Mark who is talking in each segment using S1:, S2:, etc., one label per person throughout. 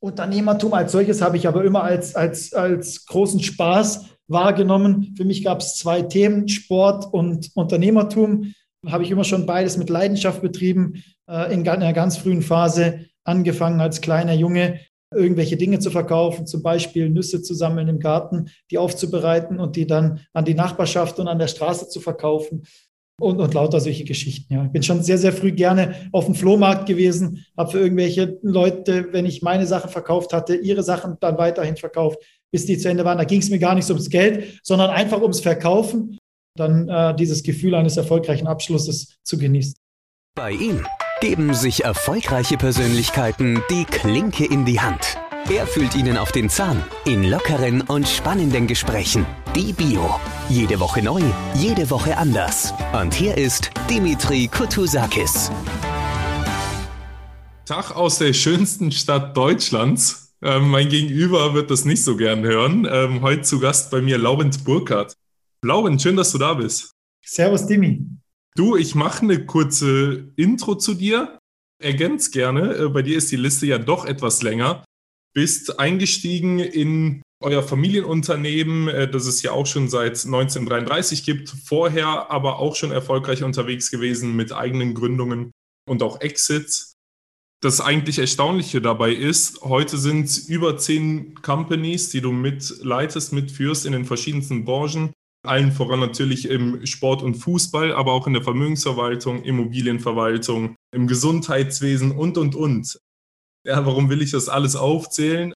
S1: Unternehmertum als solches habe ich aber immer als, als, als großen Spaß wahrgenommen. Für mich gab es zwei Themen, Sport und Unternehmertum. Habe ich immer schon beides mit Leidenschaft betrieben. Äh, in einer ganz frühen Phase angefangen als kleiner Junge irgendwelche Dinge zu verkaufen, zum Beispiel Nüsse zu sammeln im Garten, die aufzubereiten und die dann an die Nachbarschaft und an der Straße zu verkaufen und, und lauter solche Geschichten. Ja. Ich bin schon sehr, sehr früh gerne auf dem Flohmarkt gewesen, habe für irgendwelche Leute, wenn ich meine Sachen verkauft hatte, ihre Sachen dann weiterhin verkauft, bis die zu Ende waren. Da ging es mir gar nicht so ums Geld, sondern einfach ums Verkaufen, dann äh, dieses Gefühl eines erfolgreichen Abschlusses zu genießen.
S2: Bei ihm geben sich erfolgreiche Persönlichkeiten die Klinke in die Hand. Er fühlt ihnen auf den Zahn in lockeren und spannenden Gesprächen. Die Bio. Jede Woche neu, jede Woche anders. Und hier ist Dimitri Kutusakis.
S3: Tag aus der schönsten Stadt Deutschlands. Ähm, mein Gegenüber wird das nicht so gern hören. Ähm, heute zu Gast bei mir Laurent Burkhardt. Laurent, schön, dass du da bist.
S1: Servus, Dimi.
S3: Du, ich mache eine kurze Intro zu dir. Ergänz gerne. Äh, bei dir ist die Liste ja doch etwas länger. Bist eingestiegen in euer Familienunternehmen, äh, das es ja auch schon seit 1933 gibt. Vorher aber auch schon erfolgreich unterwegs gewesen mit eigenen Gründungen und auch Exits. Das eigentlich Erstaunliche dabei ist, heute sind es über zehn Companies, die du mitleitest, mitführst in den verschiedensten Branchen allen voran natürlich im Sport und Fußball, aber auch in der Vermögensverwaltung, Immobilienverwaltung, im Gesundheitswesen und, und, und. Ja, warum will ich das alles aufzählen?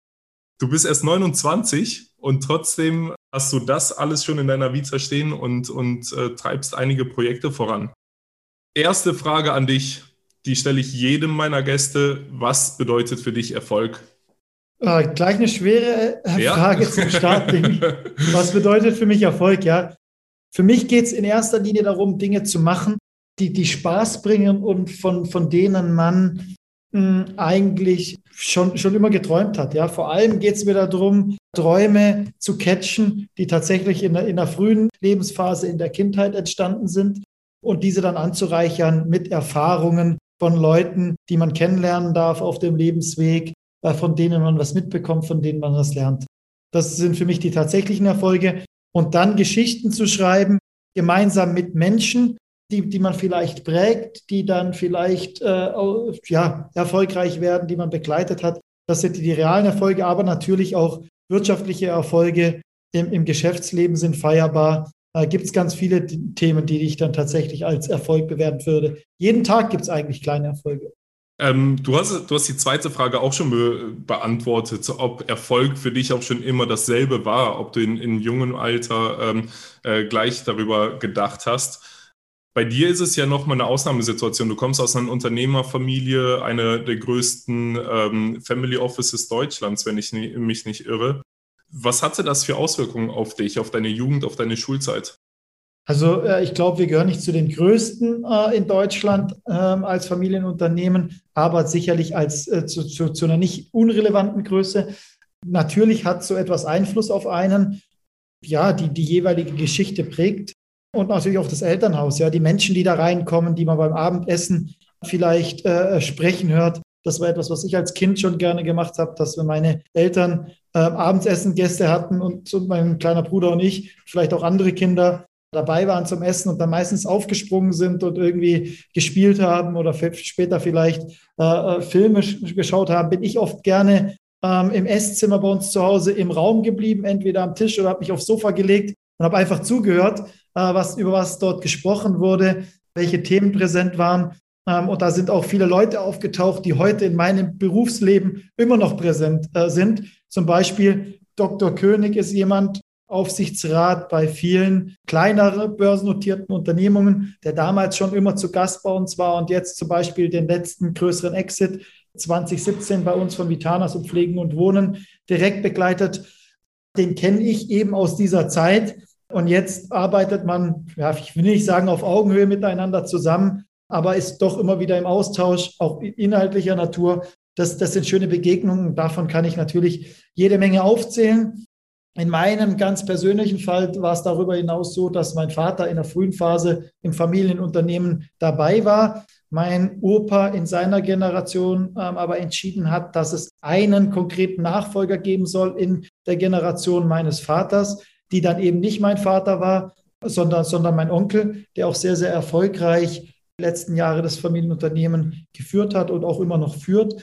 S3: Du bist erst 29 und trotzdem hast du das alles schon in deiner Vita stehen und, und äh, treibst einige Projekte voran. Erste Frage an dich, die stelle ich jedem meiner Gäste. Was bedeutet für dich Erfolg?
S1: Äh, gleich eine schwere äh, ja. Frage zum Start. Was bedeutet für mich Erfolg? Ja, für mich geht es in erster Linie darum, Dinge zu machen, die, die Spaß bringen und von, von denen man eigentlich schon, schon immer geträumt hat. Ja, vor allem geht es mir darum, Träume zu catchen, die tatsächlich in der, in der frühen Lebensphase in der Kindheit entstanden sind und diese dann anzureichern mit Erfahrungen von Leuten, die man kennenlernen darf auf dem Lebensweg, äh, von denen man was mitbekommt, von denen man was lernt. Das sind für mich die tatsächlichen Erfolge. Und dann Geschichten zu schreiben, gemeinsam mit Menschen, die, die man vielleicht prägt, die dann vielleicht äh, ja, erfolgreich werden, die man begleitet hat. Das sind die, realen Erfolge, aber natürlich auch wirtschaftliche Erfolge im, im Geschäftsleben sind feierbar. Äh, gibt es ganz viele Themen, die ich dann tatsächlich als Erfolg bewerten würde. Jeden Tag gibt es eigentlich kleine Erfolge.
S3: Ähm, du, hast, du hast die zweite Frage auch schon be beantwortet, ob Erfolg für dich auch schon immer dasselbe war, ob du in, in jungem Alter ähm, äh, gleich darüber gedacht hast. Bei dir ist es ja nochmal eine Ausnahmesituation. Du kommst aus einer Unternehmerfamilie, einer der größten ähm, Family Offices Deutschlands, wenn ich nie, mich nicht irre. Was hatte das für Auswirkungen auf dich, auf deine Jugend, auf deine Schulzeit?
S1: Also äh, ich glaube, wir gehören nicht zu den größten äh, in Deutschland äh, als Familienunternehmen, aber sicherlich als äh, zu, zu, zu, einer nicht unrelevanten Größe. Natürlich hat so etwas Einfluss auf einen, ja, die die jeweilige Geschichte prägt und natürlich auch das Elternhaus, ja, die Menschen, die da reinkommen, die man beim Abendessen vielleicht äh, sprechen hört. Das war etwas, was ich als Kind schon gerne gemacht habe, dass wenn meine Eltern äh, Abendessen Gäste hatten und, und mein kleiner Bruder und ich, vielleicht auch andere Kinder, dabei waren zum Essen und dann meistens aufgesprungen sind und irgendwie gespielt haben oder später vielleicht äh, äh Filme geschaut haben, bin ich oft gerne ähm, im Esszimmer bei uns zu Hause im Raum geblieben, entweder am Tisch oder habe mich aufs Sofa gelegt und habe einfach zugehört, äh, was, über was dort gesprochen wurde, welche Themen präsent waren. Ähm, und da sind auch viele Leute aufgetaucht, die heute in meinem Berufsleben immer noch präsent äh, sind. Zum Beispiel Dr. König ist jemand, Aufsichtsrat bei vielen kleineren börsennotierten Unternehmungen, der damals schon immer zu Gast bei uns war und jetzt zum Beispiel den letzten größeren Exit 2017 bei uns von Vitanas und Pflegen und Wohnen direkt begleitet. Den kenne ich eben aus dieser Zeit. Und jetzt arbeitet man, ja, ich will nicht sagen auf Augenhöhe miteinander zusammen, aber ist doch immer wieder im Austausch, auch inhaltlicher Natur. Das, das sind schöne Begegnungen. Davon kann ich natürlich jede Menge aufzählen. In meinem ganz persönlichen Fall war es darüber hinaus so, dass mein Vater in der frühen Phase im Familienunternehmen dabei war. Mein Opa in seiner Generation ähm, aber entschieden hat, dass es einen konkreten Nachfolger geben soll in der Generation meines Vaters, die dann eben nicht mein Vater war, sondern, sondern mein Onkel, der auch sehr, sehr erfolgreich die letzten Jahre das Familienunternehmen geführt hat und auch immer noch führt.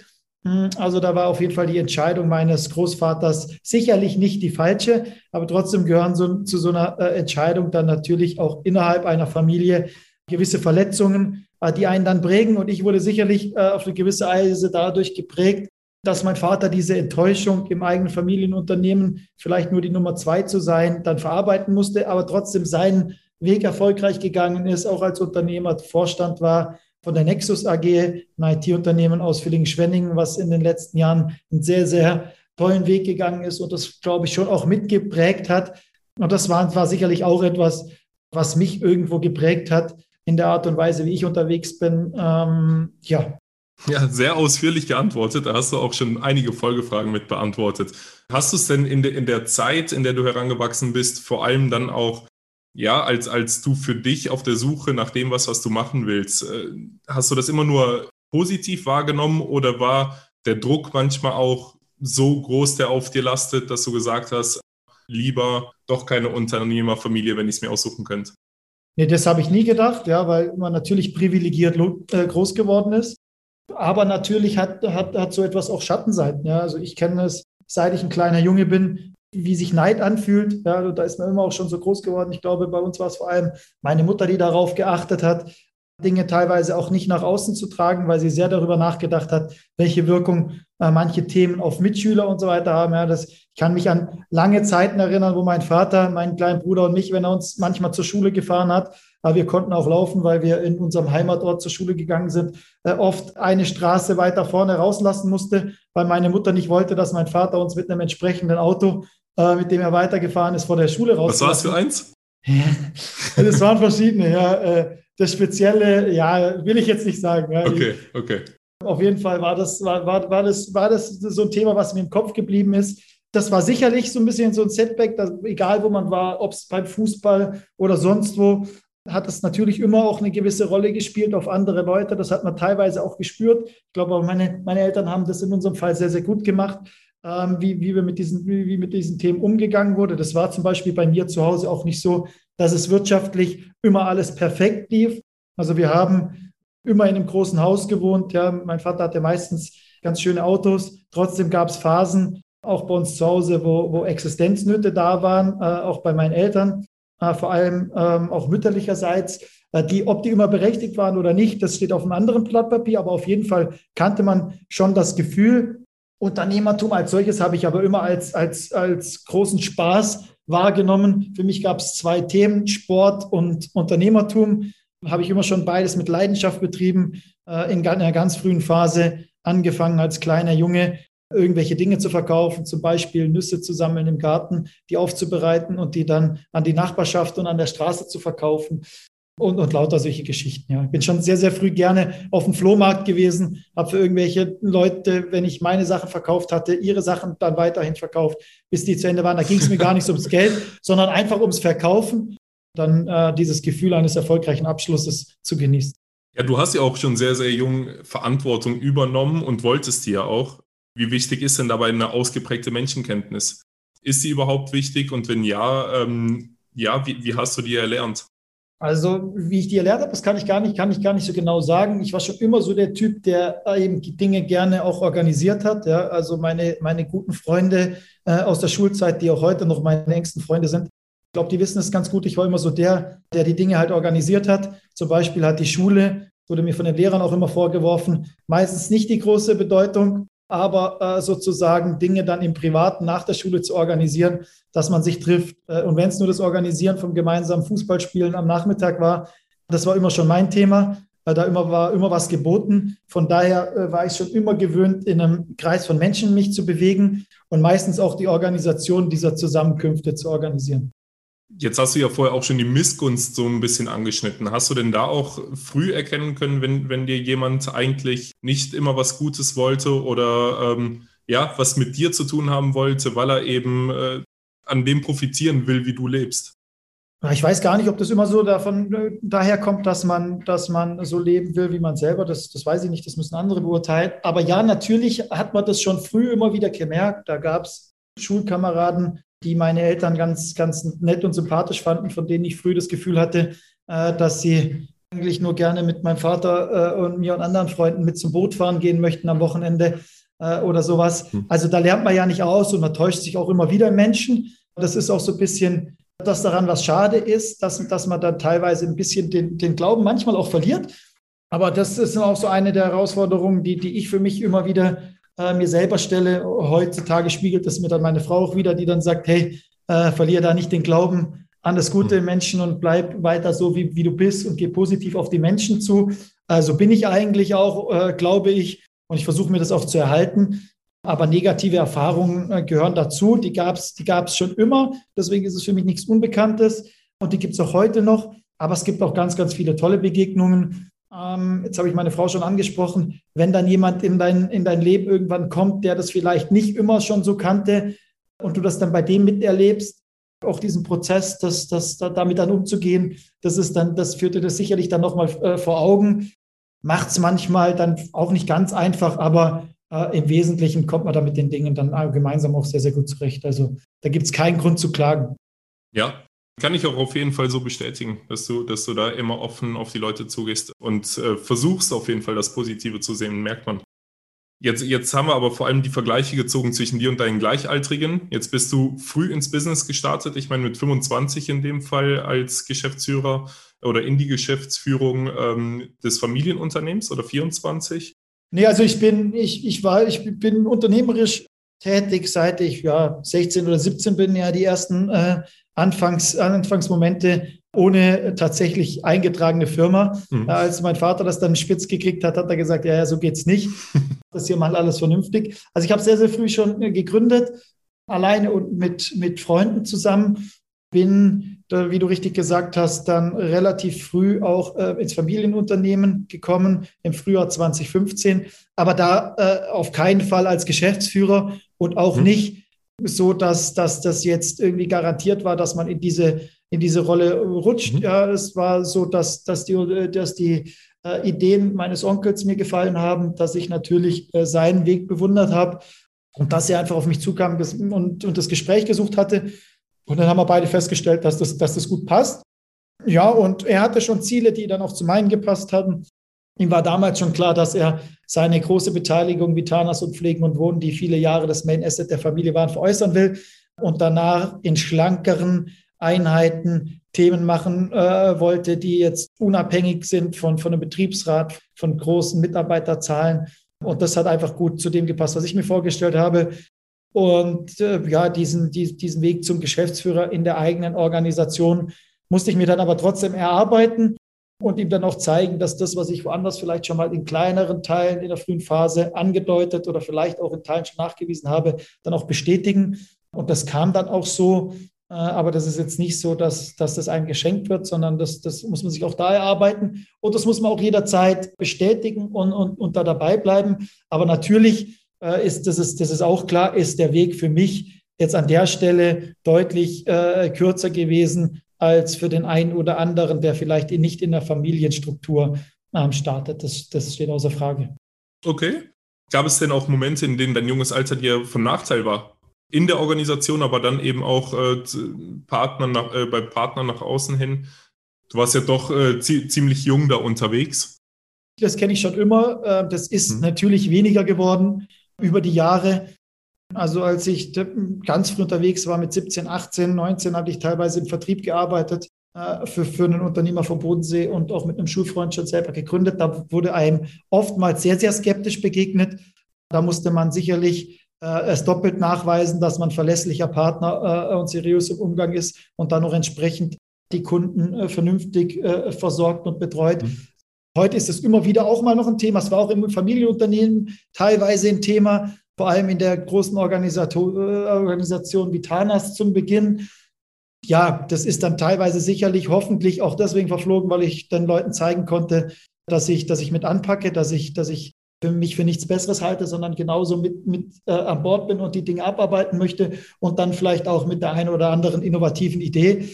S1: Hm, also da war auf jeden Fall die Entscheidung meines Großvaters sicherlich nicht die falsche, aber trotzdem gehören so, zu so einer äh, Entscheidung dann natürlich auch innerhalb einer Familie gewisse Verletzungen, äh, die einen dann prägen. Und ich wurde sicherlich äh, auf eine gewisse Weise dadurch geprägt, dass mein Vater diese Enttäuschung im eigenen Familienunternehmen, vielleicht nur die Nummer zwei zu sein, dann verarbeiten musste, aber trotzdem seinen Weg erfolgreich gegangen ist, auch als Unternehmer Vorstand war von der Nexus AG, ein IT-Unternehmen aus Villingen-Schwenningen, was in den letzten Jahren einen sehr, sehr tollen Weg gegangen ist und das, glaube ich, schon auch mitgeprägt hat. Und das war, war sicherlich auch etwas, was mich irgendwo geprägt hat in der Art und Weise, wie ich unterwegs bin. Ähm, ja.
S3: Ja, sehr ausführlich geantwortet. Da hast du auch schon einige Folgefragen mit beantwortet. Hast du es denn in, de, in der Zeit, in der du herangewachsen bist, vor allem dann auch ja, als, als du für dich auf der Suche nach dem, was, was du machen willst, äh, hast du das immer nur positiv wahrgenommen oder war der Druck manchmal auch so groß, der auf dir lastet, dass du gesagt hast, lieber doch keine Unternehmerfamilie, wenn ich es mir aussuchen könnte?
S1: Nee, das habe ich nie gedacht, ja, weil man natürlich privilegiert äh, groß geworden ist. Aber natürlich hat, hat, hat so etwas auch Schattenseiten. Ja. Also ich kenne es, seit ich ein kleiner Junge bin, wie sich Neid anfühlt. Ja, da ist man immer auch schon so groß geworden. Ich glaube, bei uns war es vor allem meine Mutter, die darauf geachtet hat, Dinge teilweise auch nicht nach außen zu tragen, weil sie sehr darüber nachgedacht hat, welche Wirkung äh, manche Themen auf Mitschüler und so weiter haben. Ja, das, ich kann mich an lange Zeiten erinnern, wo mein Vater, meinen kleinen Bruder und mich, wenn er uns manchmal zur Schule gefahren hat, aber wir konnten auch laufen, weil wir in unserem Heimatort zur Schule gegangen sind, äh, oft eine Straße weiter vorne rauslassen musste, weil meine Mutter nicht wollte, dass mein Vater uns mit einem entsprechenden Auto äh, mit dem er weitergefahren ist, vor der Schule raus.
S3: Was war es für eins?
S1: das waren verschiedene, ja. Äh, das Spezielle, ja, will ich jetzt nicht sagen. Ja.
S3: Okay, okay.
S1: Auf jeden Fall war das, war, war, war, das, war das so ein Thema, was mir im Kopf geblieben ist. Das war sicherlich so ein bisschen so ein Setback, dass, egal wo man war, ob es beim Fußball oder sonst wo, hat es natürlich immer auch eine gewisse Rolle gespielt auf andere Leute. Das hat man teilweise auch gespürt. Ich glaube, meine, meine Eltern haben das in unserem Fall sehr, sehr gut gemacht ähm, wie, wie, wir mit diesen, wie, wie mit diesen Themen umgegangen wurde. Das war zum Beispiel bei mir zu Hause auch nicht so, dass es wirtschaftlich immer alles perfekt lief. Also wir haben immer in einem großen Haus gewohnt. Ja. Mein Vater hatte meistens ganz schöne Autos. Trotzdem gab es Phasen, auch bei uns zu Hause, wo, wo Existenznöte da waren, äh, auch bei meinen Eltern, vor allem ähm, auch mütterlicherseits. Äh, die, ob die immer berechtigt waren oder nicht, das steht auf einem anderen Blatt Papier, aber auf jeden Fall kannte man schon das Gefühl, Unternehmertum als solches habe ich aber immer als, als, als großen Spaß wahrgenommen. Für mich gab es zwei Themen, Sport und Unternehmertum. Habe ich immer schon beides mit Leidenschaft betrieben. Äh, in einer ganz frühen Phase angefangen als kleiner Junge, irgendwelche Dinge zu verkaufen, zum Beispiel Nüsse zu sammeln im Garten, die aufzubereiten und die dann an die Nachbarschaft und an der Straße zu verkaufen und, und lauter solche Geschichten. Ja. Ich bin schon sehr, sehr früh gerne auf dem Flohmarkt gewesen, habe für irgendwelche Leute, wenn ich meine Sachen verkauft hatte, ihre Sachen dann weiterhin verkauft, bis die zu Ende waren. Da ging es mir gar nicht ums Geld, sondern einfach ums Verkaufen, dann äh, dieses Gefühl eines erfolgreichen Abschlusses zu genießen.
S3: Ja, du hast ja auch schon sehr, sehr jung Verantwortung übernommen und wolltest die ja auch. Wie wichtig ist denn dabei eine ausgeprägte Menschenkenntnis? Ist sie überhaupt wichtig? Und wenn ja, ähm, ja, wie, wie hast du die erlernt?
S1: Also, wie ich die erlernt habe, das kann ich gar nicht, kann ich gar nicht so genau sagen. Ich war schon immer so der Typ, der eben die Dinge gerne auch organisiert hat. Ja, also meine, meine guten Freunde äh, aus der Schulzeit, die auch heute noch meine engsten Freunde sind, ich glaube, die wissen es ganz gut. Ich war immer so der, der die Dinge halt organisiert hat. Zum Beispiel hat die Schule, wurde mir von den Lehrern auch immer vorgeworfen, meistens nicht die große Bedeutung aber äh, sozusagen Dinge dann im Privaten nach der Schule zu organisieren, dass man sich trifft. Äh, und wenn es nur das Organisieren vom gemeinsamen Fußballspielen am Nachmittag war, das war immer schon mein Thema. Äh, da immer war immer was geboten. Von daher äh, war ich schon immer gewöhnt, in einem Kreis von Menschen mich zu bewegen und meistens auch die Organisation dieser Zusammenkünfte zu organisieren.
S3: Jetzt hast du ja vorher auch schon die Missgunst so ein bisschen angeschnitten. Hast du denn da auch früh erkennen können, wenn, wenn dir jemand eigentlich nicht immer was Gutes wollte oder ähm, ja, was mit dir zu tun haben wollte, weil er eben äh, an dem profitieren will, wie du lebst.
S1: Ich weiß gar nicht, ob das immer so davon äh, daher kommt, dass man, dass man so leben will, wie man selber. Das, das weiß ich nicht, das müssen andere beurteilen. Aber ja, natürlich hat man das schon früh immer wieder gemerkt. Da gab es Schulkameraden, die meine Eltern ganz, ganz nett und sympathisch fanden, von denen ich früh das Gefühl hatte, äh, dass sie eigentlich nur gerne mit meinem Vater äh, und mir und anderen Freunden mit zum Boot fahren gehen möchten am Wochenende oder sowas. Hm. Also da lernt man ja nicht aus und man täuscht sich auch immer wieder Menschen. Das ist auch so ein bisschen dass daran was schade ist, dass, dass man dann teilweise ein bisschen den, den Glauben manchmal auch verliert. Aber das ist auch so eine der Herausforderungen, die, die ich für mich immer wieder äh, mir selber stelle. Heutzutage spiegelt das mir dann meine Frau auch wieder, die dann sagt, hey, äh, verliere da nicht den Glauben an das Gute im Menschen und bleib weiter so, wie, wie du bist und geh positiv auf die Menschen zu. Also bin ich eigentlich auch, äh, glaube ich, und ich versuche mir das auch zu erhalten. Aber negative Erfahrungen äh, gehören dazu. Die gab es die gab's schon immer. Deswegen ist es für mich nichts Unbekanntes. Und die gibt es auch heute noch. Aber es gibt auch ganz, ganz viele tolle Begegnungen. Ähm, jetzt habe ich meine Frau schon angesprochen. Wenn dann jemand in dein, in dein Leben irgendwann kommt, der das vielleicht nicht immer schon so kannte und du das dann bei dem miterlebst, auch diesen Prozess, das, das, damit dann umzugehen, das ist dann, das führt dir das sicherlich dann nochmal äh, vor Augen. Macht es manchmal dann auch nicht ganz einfach, aber äh, Im Wesentlichen kommt man da mit den Dingen dann äh, gemeinsam auch sehr, sehr gut zurecht. Also da gibt es keinen Grund zu klagen.
S3: Ja, kann ich auch auf jeden Fall so bestätigen, dass du, dass du da immer offen auf die Leute zugehst und äh, versuchst auf jeden Fall das Positive zu sehen, merkt man. Jetzt, jetzt haben wir aber vor allem die Vergleiche gezogen zwischen dir und deinen Gleichaltrigen. Jetzt bist du früh ins Business gestartet, ich meine mit 25 in dem Fall als Geschäftsführer oder in die Geschäftsführung ähm, des Familienunternehmens oder 24.
S1: Nee, also ich bin, ich, ich war, ich bin unternehmerisch tätig, seit ich ja 16 oder 17 bin, ja die ersten äh, Anfangs, Anfangsmomente ohne tatsächlich eingetragene Firma. Mhm. Als mein Vater das dann spitz gekriegt hat, hat er gesagt, ja, ja, so geht's nicht. das hier mal alles vernünftig. Also ich habe sehr, sehr früh schon äh, gegründet, alleine und mit, mit Freunden zusammen. Bin wie du richtig gesagt hast, dann relativ früh auch äh, ins Familienunternehmen gekommen, im Frühjahr 2015, aber da äh, auf keinen Fall als Geschäftsführer und auch mhm. nicht so, dass, dass das jetzt irgendwie garantiert war, dass man in diese, in diese Rolle rutscht. Mhm. Ja, es war so, dass, dass die, dass die äh, Ideen meines Onkels mir gefallen haben, dass ich natürlich äh, seinen Weg bewundert habe und dass er einfach auf mich zukam und, und das Gespräch gesucht hatte. Und dann haben wir beide festgestellt, dass das, dass das gut passt. Ja, und er hatte schon Ziele, die dann auch zu meinen gepasst hatten. Ihm war damals schon klar, dass er seine große Beteiligung Vitanas und Pflegen und Wohnen, die viele Jahre das Main Asset der Familie waren, veräußern will und danach in schlankeren Einheiten Themen machen äh, wollte, die jetzt unabhängig sind von, von einem Betriebsrat, von großen Mitarbeiterzahlen. Und das hat einfach gut zu dem gepasst, was ich mir vorgestellt habe. Und äh, ja, diesen, die, diesen Weg zum Geschäftsführer in der eigenen Organisation musste ich mir dann aber trotzdem erarbeiten und ihm dann auch zeigen, dass das, was ich woanders vielleicht schon mal in kleineren Teilen in der frühen Phase angedeutet oder vielleicht auch in Teilen schon nachgewiesen habe, dann auch bestätigen. Und das kam dann auch so. Äh, aber das ist jetzt nicht so, dass, dass das einem geschenkt wird, sondern das, das muss man sich auch da erarbeiten. Und das muss man auch jederzeit bestätigen und, und, und da dabei bleiben. Aber natürlich äh, ist, das ist, das ist auch klar, ist der Weg für mich jetzt an der Stelle deutlich äh, kürzer gewesen als für den einen oder anderen, der vielleicht nicht in der Familienstruktur ähm, startet. Das, das steht außer Frage.
S3: Okay. Gab es denn auch Momente, in denen dein junges Alter dir von Nachteil war? In der Organisation, aber dann eben auch äh, Partner nach, äh, bei Partnern nach außen hin. Du warst ja doch äh, ziemlich jung da unterwegs.
S1: Das kenne ich schon immer. Äh, das ist hm. natürlich weniger geworden über die Jahre. Also als ich ganz früh unterwegs war mit 17, 18, 19, habe ich teilweise im Vertrieb gearbeitet äh, für, für einen Unternehmer vom Bodensee und auch mit einem Schulfreund schon selber gegründet. Da wurde einem oftmals sehr, sehr skeptisch begegnet. Da musste man sicherlich äh, es doppelt nachweisen, dass man verlässlicher Partner äh, und seriös im Umgang ist und dann noch entsprechend die Kunden äh, vernünftig äh, versorgt und betreut. Mhm. Heute ist es immer wieder auch mal noch ein Thema. Es war auch im Familienunternehmen teilweise ein Thema, vor allem in der großen Organisation, äh, Organisation Vitanas zum Beginn. Ja, das ist dann teilweise sicherlich hoffentlich auch deswegen verflogen, weil ich den Leuten zeigen konnte, dass ich, dass ich mit anpacke, dass ich, dass ich für mich für nichts Besseres halte, sondern genauso mit, mit äh, an Bord bin und die Dinge abarbeiten möchte und dann vielleicht auch mit der einen oder anderen innovativen Idee.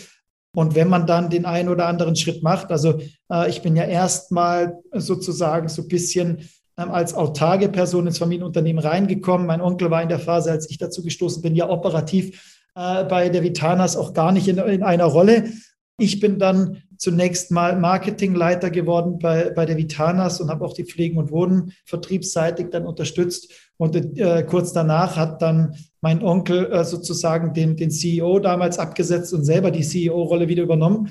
S1: Und wenn man dann den einen oder anderen Schritt macht, also äh, ich bin ja erstmal sozusagen so ein bisschen als autarke Person ins Familienunternehmen reingekommen. Mein Onkel war in der Phase, als ich dazu gestoßen bin, ja operativ äh, bei der Vitanas auch gar nicht in, in einer Rolle. Ich bin dann zunächst mal Marketingleiter geworden bei, bei der Vitanas und habe auch die Pflegen- und Wohnen vertriebsseitig dann unterstützt. Und äh, kurz danach hat dann mein Onkel äh, sozusagen den, den CEO damals abgesetzt und selber die CEO-Rolle wieder übernommen.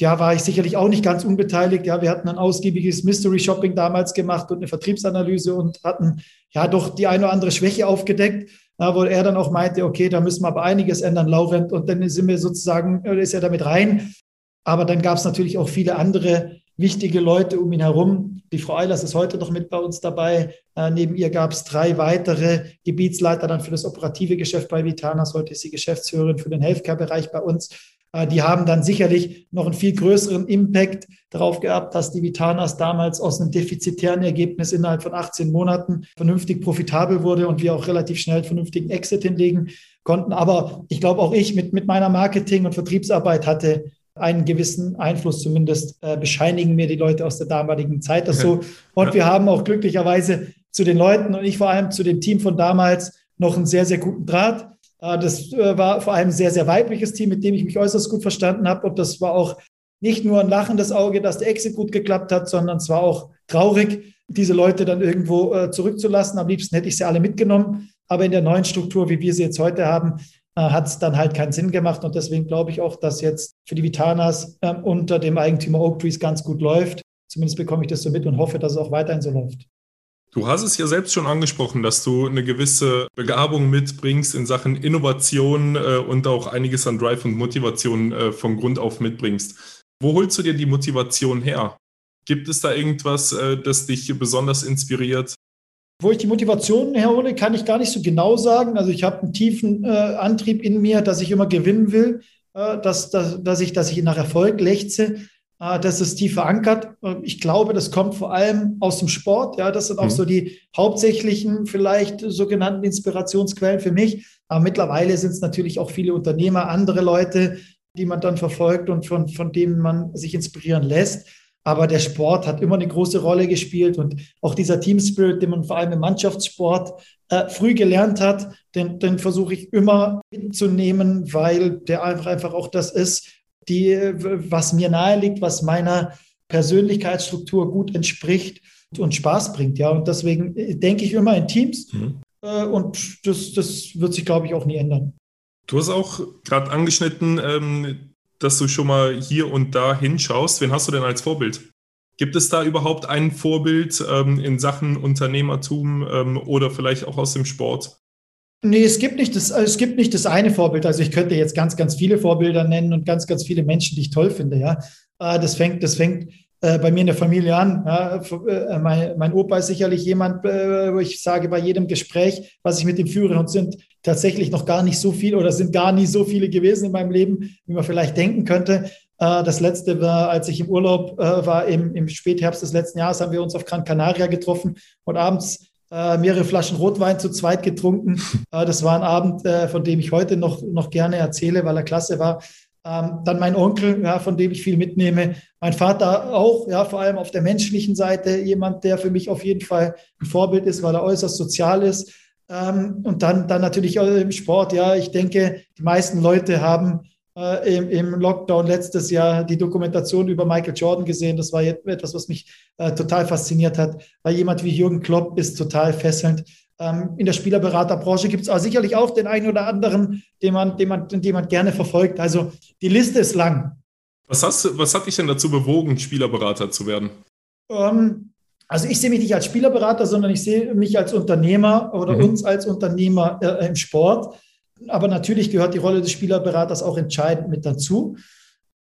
S1: Ja, war ich sicherlich auch nicht ganz unbeteiligt. Ja, wir hatten ein ausgiebiges Mystery Shopping damals gemacht und eine Vertriebsanalyse und hatten ja doch die eine oder andere Schwäche aufgedeckt, ja, wo er dann auch meinte, okay, da müssen wir aber einiges ändern, Laurent. Und dann sind wir sozusagen, äh, ist er damit rein. Aber dann gab es natürlich auch viele andere wichtige Leute um ihn herum. Die Frau Eilers ist heute noch mit bei uns dabei. Äh, neben ihr gab es drei weitere Gebietsleiter dann für das operative Geschäft bei Vitanas. Heute ist sie Geschäftsführerin für den Healthcare-Bereich bei uns. Äh, die haben dann sicherlich noch einen viel größeren Impact darauf gehabt, dass die Vitanas damals aus einem defizitären Ergebnis innerhalb von 18 Monaten vernünftig profitabel wurde und wir auch relativ schnell einen vernünftigen Exit hinlegen konnten. Aber ich glaube, auch ich mit, mit meiner Marketing- und Vertriebsarbeit hatte einen gewissen Einfluss, zumindest äh, bescheinigen mir die Leute aus der damaligen Zeit das so. Und wir haben auch glücklicherweise zu den Leuten und ich vor allem zu dem Team von damals noch einen sehr, sehr guten Draht. Äh, das äh, war vor allem ein sehr, sehr weibliches Team, mit dem ich mich äußerst gut verstanden habe. Und das war auch nicht nur ein lachendes Auge, dass der Exit gut geklappt hat, sondern es war auch traurig, diese Leute dann irgendwo äh, zurückzulassen. Am liebsten hätte ich sie alle mitgenommen. Aber in der neuen Struktur, wie wir sie jetzt heute haben, hat es dann halt keinen Sinn gemacht. Und deswegen glaube ich auch, dass jetzt für die Vitanas äh, unter dem Eigentümer Oak Trees ganz gut läuft. Zumindest bekomme ich das so mit und hoffe, dass es auch weiterhin so läuft.
S3: Du hast es ja selbst schon angesprochen, dass du eine gewisse Begabung mitbringst in Sachen Innovation äh, und auch einiges an Drive und Motivation äh, von Grund auf mitbringst. Wo holst du dir die Motivation her? Gibt es da irgendwas, äh, das dich besonders inspiriert?
S1: Wo ich die Motivation herhole, kann ich gar nicht so genau sagen. Also ich habe einen tiefen äh, Antrieb in mir, dass ich immer gewinnen will, äh, dass, dass, dass, ich, dass ich nach Erfolg lechze. Äh, das ist tief verankert. Ich glaube, das kommt vor allem aus dem Sport. Ja, das sind auch mhm. so die hauptsächlichen, vielleicht sogenannten Inspirationsquellen für mich. Aber mittlerweile sind es natürlich auch viele Unternehmer, andere Leute, die man dann verfolgt und von, von denen man sich inspirieren lässt. Aber der Sport hat immer eine große Rolle gespielt und auch dieser Team Spirit, den man vor allem im Mannschaftssport äh, früh gelernt hat, den, den versuche ich immer mitzunehmen, weil der einfach, einfach auch das ist, die, was mir nahe liegt, was meiner Persönlichkeitsstruktur gut entspricht und Spaß bringt. Ja, und deswegen äh, denke ich immer in Teams mhm. äh, und das, das wird sich, glaube ich, auch nie ändern.
S3: Du hast auch gerade angeschnitten, ähm, dass du schon mal hier und da hinschaust. Wen hast du denn als Vorbild? Gibt es da überhaupt ein Vorbild ähm, in Sachen Unternehmertum ähm, oder vielleicht auch aus dem Sport?
S1: Nee, es gibt, nicht das, es gibt nicht das eine Vorbild. Also ich könnte jetzt ganz, ganz viele Vorbilder nennen und ganz, ganz viele Menschen, die ich toll finde. Ja, äh, das fängt, das fängt äh, bei mir in der Familie an. Ja, äh, mein, mein, Opa ist sicherlich jemand, wo ich sage, bei jedem Gespräch, was ich mit ihm führe, und sind tatsächlich noch gar nicht so viele oder sind gar nie so viele gewesen in meinem Leben, wie man vielleicht denken könnte. Das letzte war, als ich im Urlaub war, im, im Spätherbst des letzten Jahres, haben wir uns auf Gran Canaria getroffen und abends äh, mehrere Flaschen Rotwein zu zweit getrunken. das war ein Abend, von dem ich heute noch, noch gerne erzähle, weil er klasse war. Ähm, dann mein Onkel, ja, von dem ich viel mitnehme. Mein Vater auch, ja, vor allem auf der menschlichen Seite, jemand, der für mich auf jeden Fall ein Vorbild ist, weil er äußerst sozial ist ähm, und dann, dann natürlich im Sport. Ja, ich denke, die meisten Leute haben äh, im, im, Lockdown letztes Jahr die Dokumentation über Michael Jordan gesehen. Das war etwas, was mich äh, total fasziniert hat, weil jemand wie Jürgen Klopp ist total fesselnd. Ähm, in der Spielerberaterbranche gibt es aber sicherlich auch den einen oder anderen, den man, den, man, den man gerne verfolgt. Also die Liste ist lang.
S3: Was, hast, was hat dich denn dazu bewogen, Spielerberater zu werden?
S1: Ähm, also ich sehe mich nicht als Spielerberater, sondern ich sehe mich als Unternehmer oder mhm. uns als Unternehmer äh, im Sport. Aber natürlich gehört die Rolle des Spielerberaters auch entscheidend mit dazu.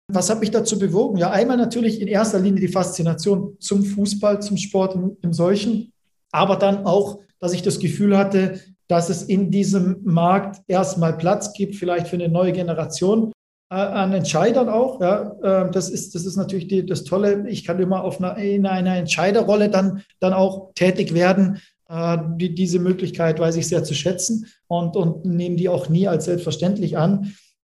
S1: Was hat mich dazu bewogen? Ja, einmal natürlich in erster Linie die Faszination zum Fußball, zum Sport im, im Solchen, aber dann auch, dass ich das Gefühl hatte, dass es in diesem Markt erstmal Platz gibt, vielleicht für eine neue Generation. an Entscheidern auch. Ja, ähm, das ist, das ist natürlich die, das Tolle. Ich kann immer auf einer, in einer Entscheiderrolle dann, dann auch tätig werden. Äh, die, diese Möglichkeit weiß ich sehr zu schätzen und, und nehme die auch nie als selbstverständlich an.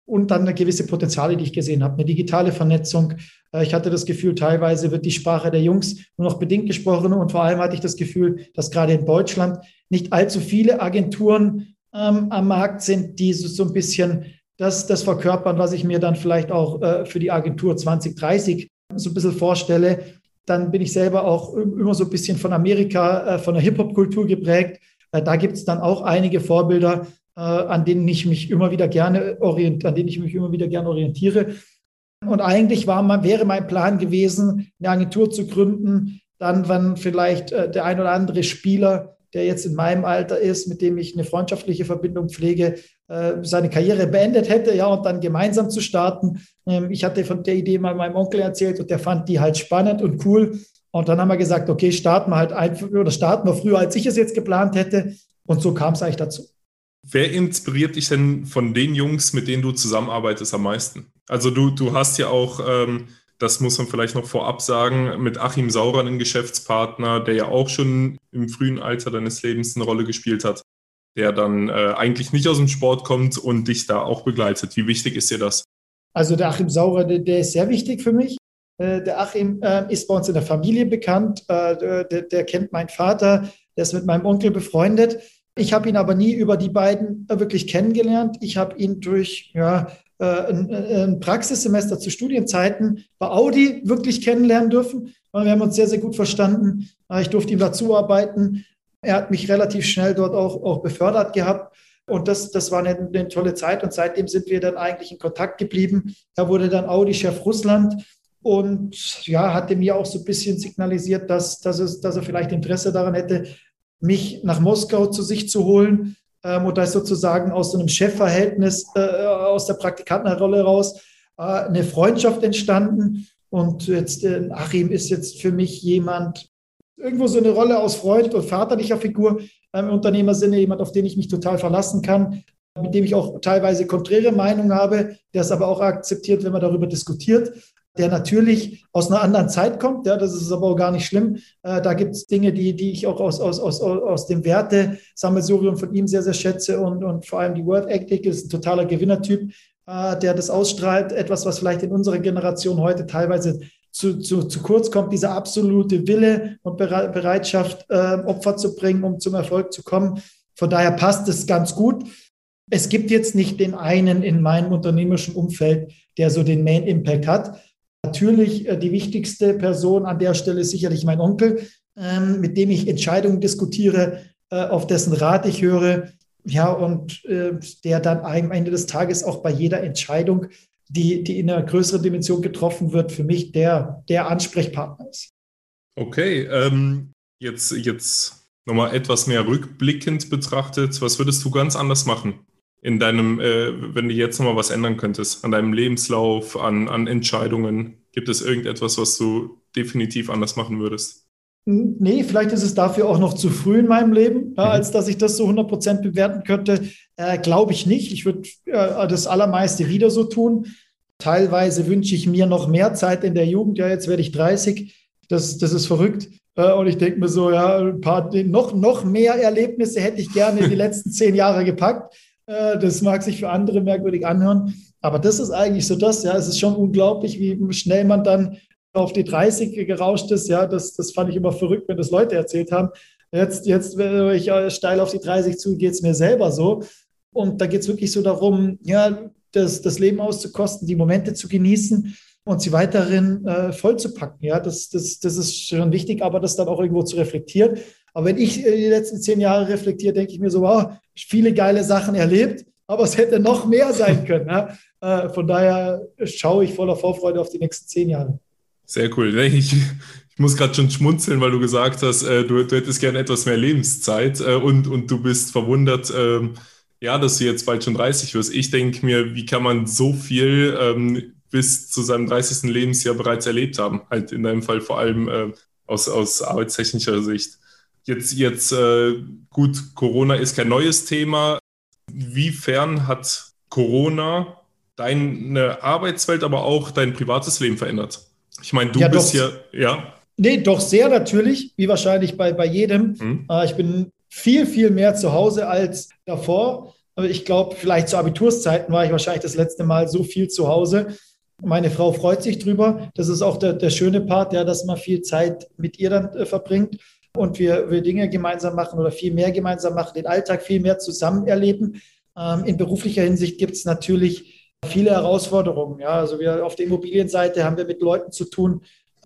S1: Und dann eine gewisse Potenziale, die ich gesehen habe, eine digitale Vernetzung. Äh, ich hatte das Gefühl, teilweise wird die Sprache der Jungs nur noch bedingt gesprochen und vor allem hatte ich das Gefühl, dass gerade in Deutschland nicht allzu viele Agenturen ähm, am Markt sind, die so, so ein bisschen das, das verkörpern, was ich mir dann vielleicht auch äh, für die Agentur 2030 so ein bisschen vorstelle. Dann bin ich selber auch immer so ein bisschen von Amerika, äh, von der Hip-Hop-Kultur geprägt. Äh, da gibt es dann auch einige Vorbilder, äh, an denen ich mich immer wieder gerne orient, an denen ich mich immer wieder gerne orientiere. Und eigentlich war wäre mein Plan gewesen, eine Agentur zu gründen, dann, wenn vielleicht der ein oder andere Spieler der jetzt in meinem Alter ist, mit dem ich eine freundschaftliche Verbindung pflege, seine Karriere beendet hätte, ja, und dann gemeinsam zu starten. Ähm, ich hatte von der Idee mal meinem Onkel erzählt und der fand die halt spannend und cool. Und dann haben wir gesagt, okay, starten wir halt einfach oder starten wir früher, als ich es jetzt geplant hätte. Und so kam es eigentlich dazu.
S3: Wer inspiriert dich denn von den Jungs, mit denen du zusammenarbeitest, am meisten? Also du, du hast ja auch ähm, das muss man vielleicht noch vorab sagen, mit Achim Saurer, einen Geschäftspartner, der ja auch schon im frühen Alter deines Lebens eine Rolle gespielt hat, der dann äh, eigentlich nicht aus dem Sport kommt und dich da auch begleitet. Wie wichtig ist dir das?
S1: Also der Achim Saurer, der, der ist sehr wichtig für mich. Äh, der Achim äh, ist bei uns in der Familie bekannt. Äh, der, der, kennt meinen Vater, der ist mit meinem Onkel befreundet. Ich habe ihn aber nie über die beiden äh, wirklich kennengelernt. Ich habe ihn durch ja, äh, ein, ein Praxissemester zu Studienzeiten bei Audi wirklich kennenlernen dürfen. Wir haben uns sehr, sehr gut verstanden. Ich durfte ihm dazu arbeiten. Er hat mich relativ schnell dort auch, auch befördert gehabt. Und das, das war eine, eine, tolle Zeit. Und seitdem sind wir dann eigentlich in Kontakt geblieben. Er wurde dann Audi-Chef Russland und ja, hatte mir auch so ein bisschen signalisiert, dass, dass, es, dass er vielleicht Interesse daran hätte, mich nach Moskau zu sich zu holen. Ähm, und da ist sozusagen aus so einem Chefverhältnis, äh, aus der Praktikantenrolle raus, äh, eine Freundschaft entstanden. Und jetzt äh, Achim ist jetzt für mich jemand, irgendwo so eine Rolle aus Freund und vaterlicher Figur ähm, im Unternehmersinne, jemand, auf den ich mich total verlassen kann, mit dem ich auch teilweise konträre Meinungen habe, der es aber auch akzeptiert, wenn man darüber diskutiert der natürlich aus einer anderen Zeit kommt. Ja, das ist aber auch gar nicht schlimm. Äh, da gibt es Dinge, die, die ich auch aus, aus, aus, aus dem Werte-Sammelsurium von ihm sehr, sehr schätze und, und vor allem die World Ethic ist ein totaler Gewinnertyp, äh, der das ausstrahlt. Etwas, was vielleicht in unserer Generation heute teilweise zu, zu, zu kurz kommt, dieser absolute Wille und Bereitschaft, äh, Opfer zu bringen, um zum Erfolg zu kommen. Von daher passt es ganz gut. Es gibt jetzt nicht den einen in meinem unternehmerischen Umfeld, der so den Main Impact hat. Natürlich äh, die wichtigste Person an der Stelle ist sicherlich mein Onkel, ähm, mit dem ich Entscheidungen diskutiere, äh, auf dessen Rat ich höre. Ja, und äh, der dann am Ende des Tages auch bei jeder Entscheidung, die, die in einer größeren Dimension getroffen wird, für mich der, der Ansprechpartner ist.
S3: Okay, ähm, jetzt, jetzt nochmal etwas mehr rückblickend betrachtet. Was würdest du ganz anders machen? in deinem, äh, wenn du jetzt nochmal was ändern könntest, an deinem Lebenslauf, an, an Entscheidungen? Gibt es irgendetwas, was du definitiv anders machen würdest?
S1: Nee, vielleicht ist es dafür auch noch zu früh in meinem Leben, ja, mhm. als dass ich das so 100% bewerten könnte. Äh, Glaube ich nicht. Ich würde äh, das Allermeiste wieder so tun. Teilweise wünsche ich mir noch mehr Zeit in der Jugend. Ja, jetzt werde ich 30. Das, das ist verrückt. Äh, und ich denke mir so, ja, ein paar, noch, noch mehr Erlebnisse hätte ich gerne in die letzten zehn Jahre gepackt. Äh, das mag sich für andere merkwürdig anhören. Aber das ist eigentlich so das, ja, es ist schon unglaublich, wie schnell man dann auf die 30 gerauscht ist. Ja, das, das fand ich immer verrückt, wenn das Leute erzählt haben. Jetzt, jetzt wenn ich steil auf die 30 zu, geht es mir selber so. Und da geht es wirklich so darum, ja, das, das Leben auszukosten, die Momente zu genießen und sie weiterhin äh, vollzupacken. Ja, das, das, das ist schon wichtig, aber das dann auch irgendwo zu reflektieren. Aber wenn ich äh, die letzten zehn Jahre reflektiere, denke ich mir so, wow, viele geile Sachen erlebt, aber es hätte noch mehr sein können. Ja? Äh, von daher schaue ich voller Vorfreude auf die nächsten zehn Jahre.
S3: Sehr cool. Ich, ich muss gerade schon schmunzeln, weil du gesagt hast, äh, du, du, hättest gerne etwas mehr Lebenszeit und, und du bist verwundert, ähm, ja, dass du jetzt bald schon 30 wirst. Ich denke mir, wie kann man so viel ähm, bis zu seinem 30. Lebensjahr bereits erlebt haben? Halt in deinem Fall vor allem aus, aus arbeitstechnischer Sicht. Jetzt, jetzt äh, gut, Corona ist kein neues Thema. Wiefern hat Corona deine Arbeitswelt, aber auch dein privates Leben verändert? Ich meine, du
S1: Ja,
S3: bist
S1: doch.
S3: ja, ja,
S1: Nee, doch sehr natürlich, wie wahrscheinlich bei, bei jedem.
S3: Mhm.
S1: Ich bin viel, viel mehr zu Hause als davor. Aber ich glaube, vielleicht zu Abiturszeiten war ich wahrscheinlich das letzte Mal so viel zu Hause. Meine Frau freut sich drüber. Das ist auch der, der schöne Part, ja, dass man viel Zeit mit ihr dann äh, verbringt und wir, wir Dinge gemeinsam machen oder viel mehr gemeinsam machen, den Alltag viel mehr zusammen erleben. Ähm, in beruflicher Hinsicht gibt es natürlich viele Herausforderungen. Ja, also wir auf der Immobilienseite haben wir mit Leuten zu tun,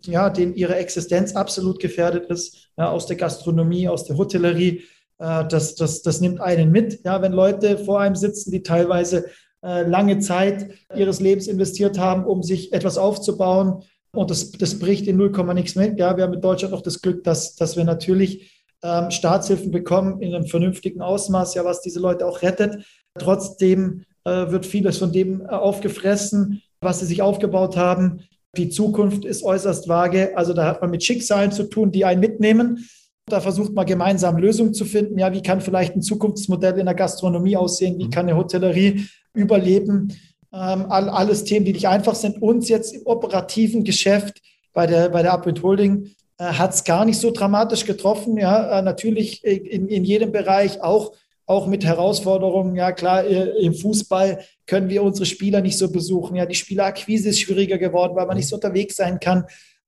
S1: ja, denen ihre Existenz absolut gefährdet ist, ja, aus der Gastronomie, aus der Hotellerie. Äh, das, das, das nimmt einen mit, ja, wenn Leute vor einem sitzen, die teilweise äh, lange Zeit ihres Lebens investiert haben, um sich etwas aufzubauen. Und das, das bricht in 0, nichts mit. Ja, wir haben in Deutschland auch das Glück, dass, dass wir natürlich ähm, Staatshilfen bekommen in einem vernünftigen Ausmaß, ja, was diese Leute auch rettet. Trotzdem wird vieles von dem äh, aufgefressen, was sie sich aufgebaut haben. Die Zukunft ist äußerst vage. Also da hat man mit Schicksalen zu tun, die einen mitnehmen. Da versucht man gemeinsam Lösungen zu finden. Ja, wie kann vielleicht ein Zukunftsmodell in der Gastronomie aussehen? Wie kann eine Hotellerie überleben? Ähm, all, alles Themen, die nicht einfach sind. Uns jetzt im operativen Geschäft bei der, bei der Upwind Holding äh, hat es gar nicht so dramatisch getroffen. Ja, äh, natürlich in, in jedem Bereich auch auch mit Herausforderungen. Ja, klar, äh, im Fußball können wir unsere Spieler nicht so besuchen. Ja, die Spielerakquise ist schwieriger geworden, weil man nicht so unterwegs sein kann.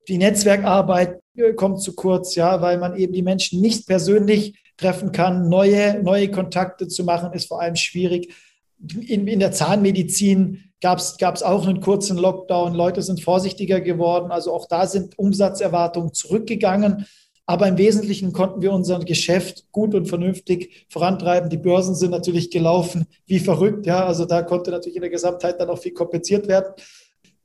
S1: Die Netzwerkarbeit äh, kommt zu kurz, ja, weil man eben die Menschen nicht persönlich treffen kann. Neue, neue Kontakte zu machen, ist vor allem schwierig. In, in der Zahnmedizin gab es auch einen kurzen Lockdown. Leute sind vorsichtiger geworden. Also auch da sind Umsatzerwartungen zurückgegangen. Aber im Wesentlichen konnten wir unser Geschäft gut und vernünftig vorantreiben. Die Börsen sind natürlich gelaufen wie verrückt. Ja, also da konnte natürlich in der Gesamtheit dann auch viel kompensiert werden.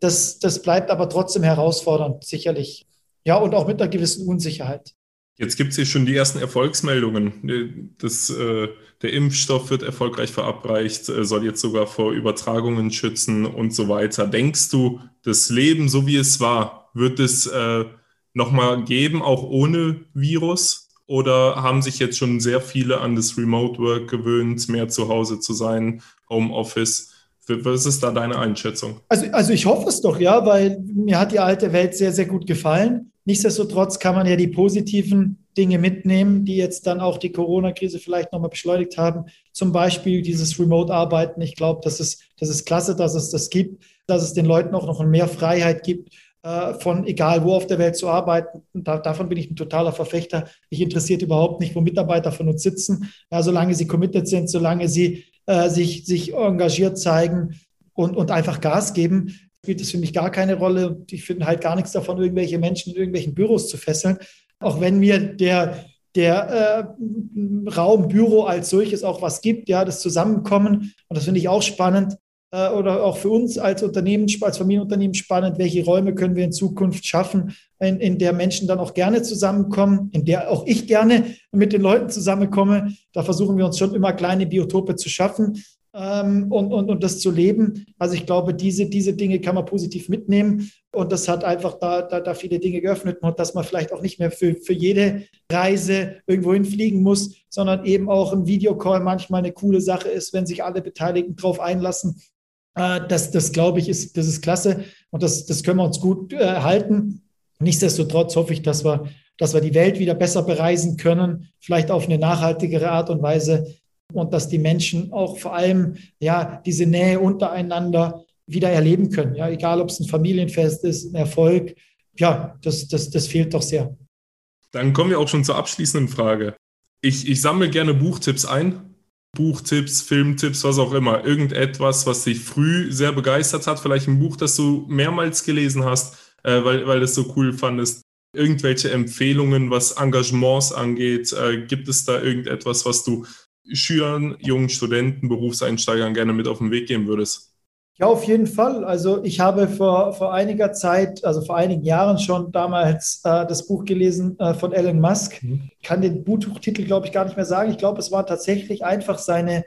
S1: Das, das bleibt aber trotzdem herausfordernd, sicherlich. Ja, und auch mit einer gewissen Unsicherheit.
S3: Jetzt gibt es hier schon die ersten Erfolgsmeldungen. Das, äh, der Impfstoff wird erfolgreich verabreicht, äh, soll jetzt sogar vor Übertragungen schützen und so weiter. Denkst du, das Leben, so wie es war, wird es äh, nochmal geben, auch ohne Virus? Oder haben sich jetzt schon sehr viele an das Remote Work gewöhnt, mehr zu Hause zu sein, Homeoffice? Was ist da deine Einschätzung?
S1: Also, also ich hoffe es doch, ja, weil mir hat die alte Welt sehr, sehr gut gefallen. Nichtsdestotrotz kann man ja die positiven Dinge mitnehmen, die jetzt dann auch die Corona-Krise vielleicht nochmal beschleunigt haben. Zum Beispiel dieses Remote-Arbeiten. Ich glaube, das ist, das ist klasse, dass es das gibt, dass es den Leuten auch noch mehr Freiheit gibt, von egal wo auf der Welt zu arbeiten. Da, davon bin ich ein totaler Verfechter. Mich interessiert überhaupt nicht, wo Mitarbeiter von uns sitzen. Ja, solange sie committed sind, solange sie äh, sich, sich engagiert zeigen und, und einfach Gas geben, spielt es für mich gar keine Rolle. Ich finde halt gar nichts davon, irgendwelche Menschen in irgendwelchen Büros zu fesseln. Auch wenn mir der, der äh, Raum Büro als solches auch was gibt, ja, das Zusammenkommen. Und das finde ich auch spannend. Äh, oder auch für uns als Unternehmen, als Familienunternehmen spannend, welche Räume können wir in Zukunft schaffen, in, in der Menschen dann auch gerne zusammenkommen, in der auch ich gerne mit den Leuten zusammenkomme. Da versuchen wir uns schon immer kleine Biotope zu schaffen ähm, und, und, und das zu leben. Also ich glaube, diese, diese Dinge kann man positiv mitnehmen. Und das hat einfach da, da, da viele Dinge geöffnet und dass man vielleicht auch nicht mehr für, für jede Reise irgendwo hinfliegen muss, sondern eben auch ein Videocall manchmal eine coole Sache ist, wenn sich alle Beteiligten darauf einlassen. Äh, das, das glaube ich, ist, das ist klasse und das, das können wir uns gut äh, halten. Nichtsdestotrotz hoffe ich, dass wir, dass wir die Welt wieder besser bereisen können, vielleicht auf eine nachhaltigere Art und Weise und dass die Menschen auch vor allem ja diese Nähe untereinander wieder erleben können. Ja, egal ob es ein Familienfest ist, ein Erfolg. Ja, das, das, das fehlt doch sehr.
S3: Dann kommen wir auch schon zur abschließenden Frage. Ich, ich sammle gerne Buchtipps ein. Buchtipps, Filmtipps, was auch immer. Irgendetwas, was dich früh sehr begeistert hat. Vielleicht ein Buch, das du mehrmals gelesen hast, äh, weil, weil es so cool fandest. Irgendwelche Empfehlungen, was Engagements angeht. Äh, gibt es da irgendetwas, was du Schülern, jungen Studenten, Berufseinsteigern gerne mit auf den Weg geben würdest?
S1: Ja, auf jeden Fall. Also ich habe vor, vor einiger Zeit, also vor einigen Jahren schon damals äh, das Buch gelesen äh, von Elon Musk. Mhm. Ich kann den Buchtitel, glaube ich, gar nicht mehr sagen. Ich glaube, es war tatsächlich einfach seine,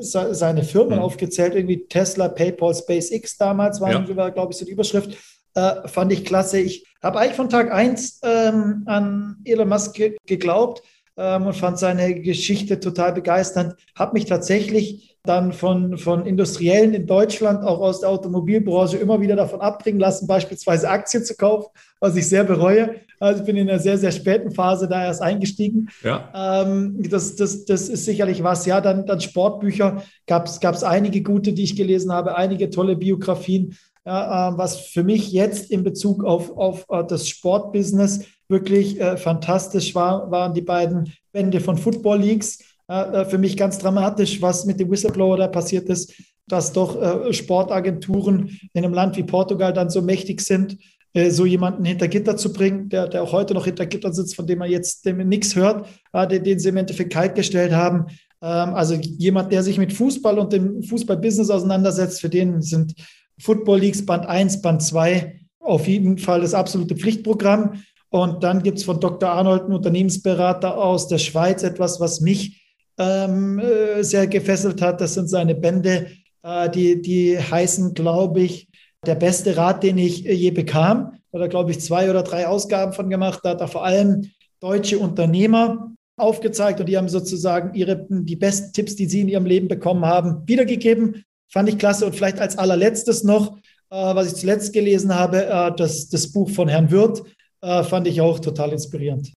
S1: seine Firmen mhm. aufgezählt, irgendwie Tesla, PayPal, SpaceX damals waren, ja. glaube ich, so die Überschrift. Äh, fand ich klasse. Ich habe eigentlich von Tag eins ähm, an Elon Musk ge geglaubt, ähm, und fand seine Geschichte total begeisternd. Habe mich tatsächlich dann von, von Industriellen in Deutschland, auch aus der Automobilbranche, immer wieder davon abbringen lassen, beispielsweise Aktien zu kaufen, was ich sehr bereue. Also ich bin in einer sehr, sehr späten Phase da erst eingestiegen. Ja. Ähm, das, das, das ist sicherlich was. Ja, dann, dann Sportbücher gab es einige gute, die ich gelesen habe, einige tolle Biografien. Äh, was für mich jetzt in Bezug auf, auf uh, das Sportbusiness wirklich äh, fantastisch war, waren die beiden Bände von Football Leagues äh, für mich ganz dramatisch, was mit dem Whistleblower da passiert ist, dass doch äh, Sportagenturen in einem Land wie Portugal dann so mächtig sind, äh, so jemanden hinter Gitter zu bringen, der, der auch heute noch hinter Gitter sitzt, von dem man jetzt nichts hört, den, den sie im Endeffekt kaltgestellt haben. Ähm, also jemand, der sich mit Fußball und dem Fußballbusiness auseinandersetzt, für den sind Football Leagues Band 1, Band 2 auf jeden Fall das absolute Pflichtprogramm. Und dann gibt es von Dr. Arnold, einen Unternehmensberater aus der Schweiz, etwas, was mich ähm, äh, sehr gefesselt hat. Das sind seine Bände, äh, die, die heißen, glaube ich, der beste Rat, den ich äh, je bekam. Da glaube ich, zwei oder drei Ausgaben von gemacht. Da hat er vor allem deutsche Unternehmer aufgezeigt und die haben sozusagen ihre, die besten Tipps, die sie in ihrem Leben bekommen haben, wiedergegeben. Fand ich klasse. Und vielleicht als allerletztes noch, äh, was ich zuletzt gelesen habe, äh, das, das Buch von Herrn Wirth, äh, fand ich auch total inspirierend.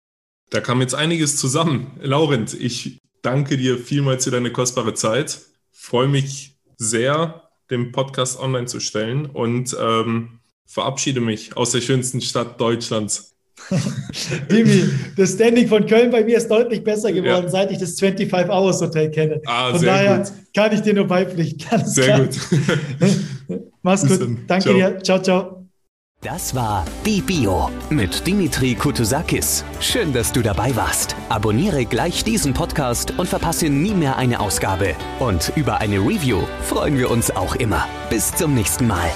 S3: Da kam jetzt einiges zusammen. Laurent, ich danke dir vielmals für deine kostbare Zeit. Freue mich sehr, den Podcast online zu stellen und ähm, verabschiede mich aus der schönsten Stadt Deutschlands.
S1: Dimi, das Standing von Köln bei mir ist deutlich besser geworden, ja. seit ich das 25 Hours Hotel kenne. Ah, von daher gut. kann ich dir nur beipflichten. Sehr klar. gut. Mach's gut. Danke ciao. dir. Ciao, ciao.
S2: Das war Die Bio mit Dimitri Kutusakis. Schön, dass du dabei warst. Abonniere gleich diesen Podcast und verpasse nie mehr eine Ausgabe. Und über eine Review freuen wir uns auch immer. Bis zum nächsten Mal.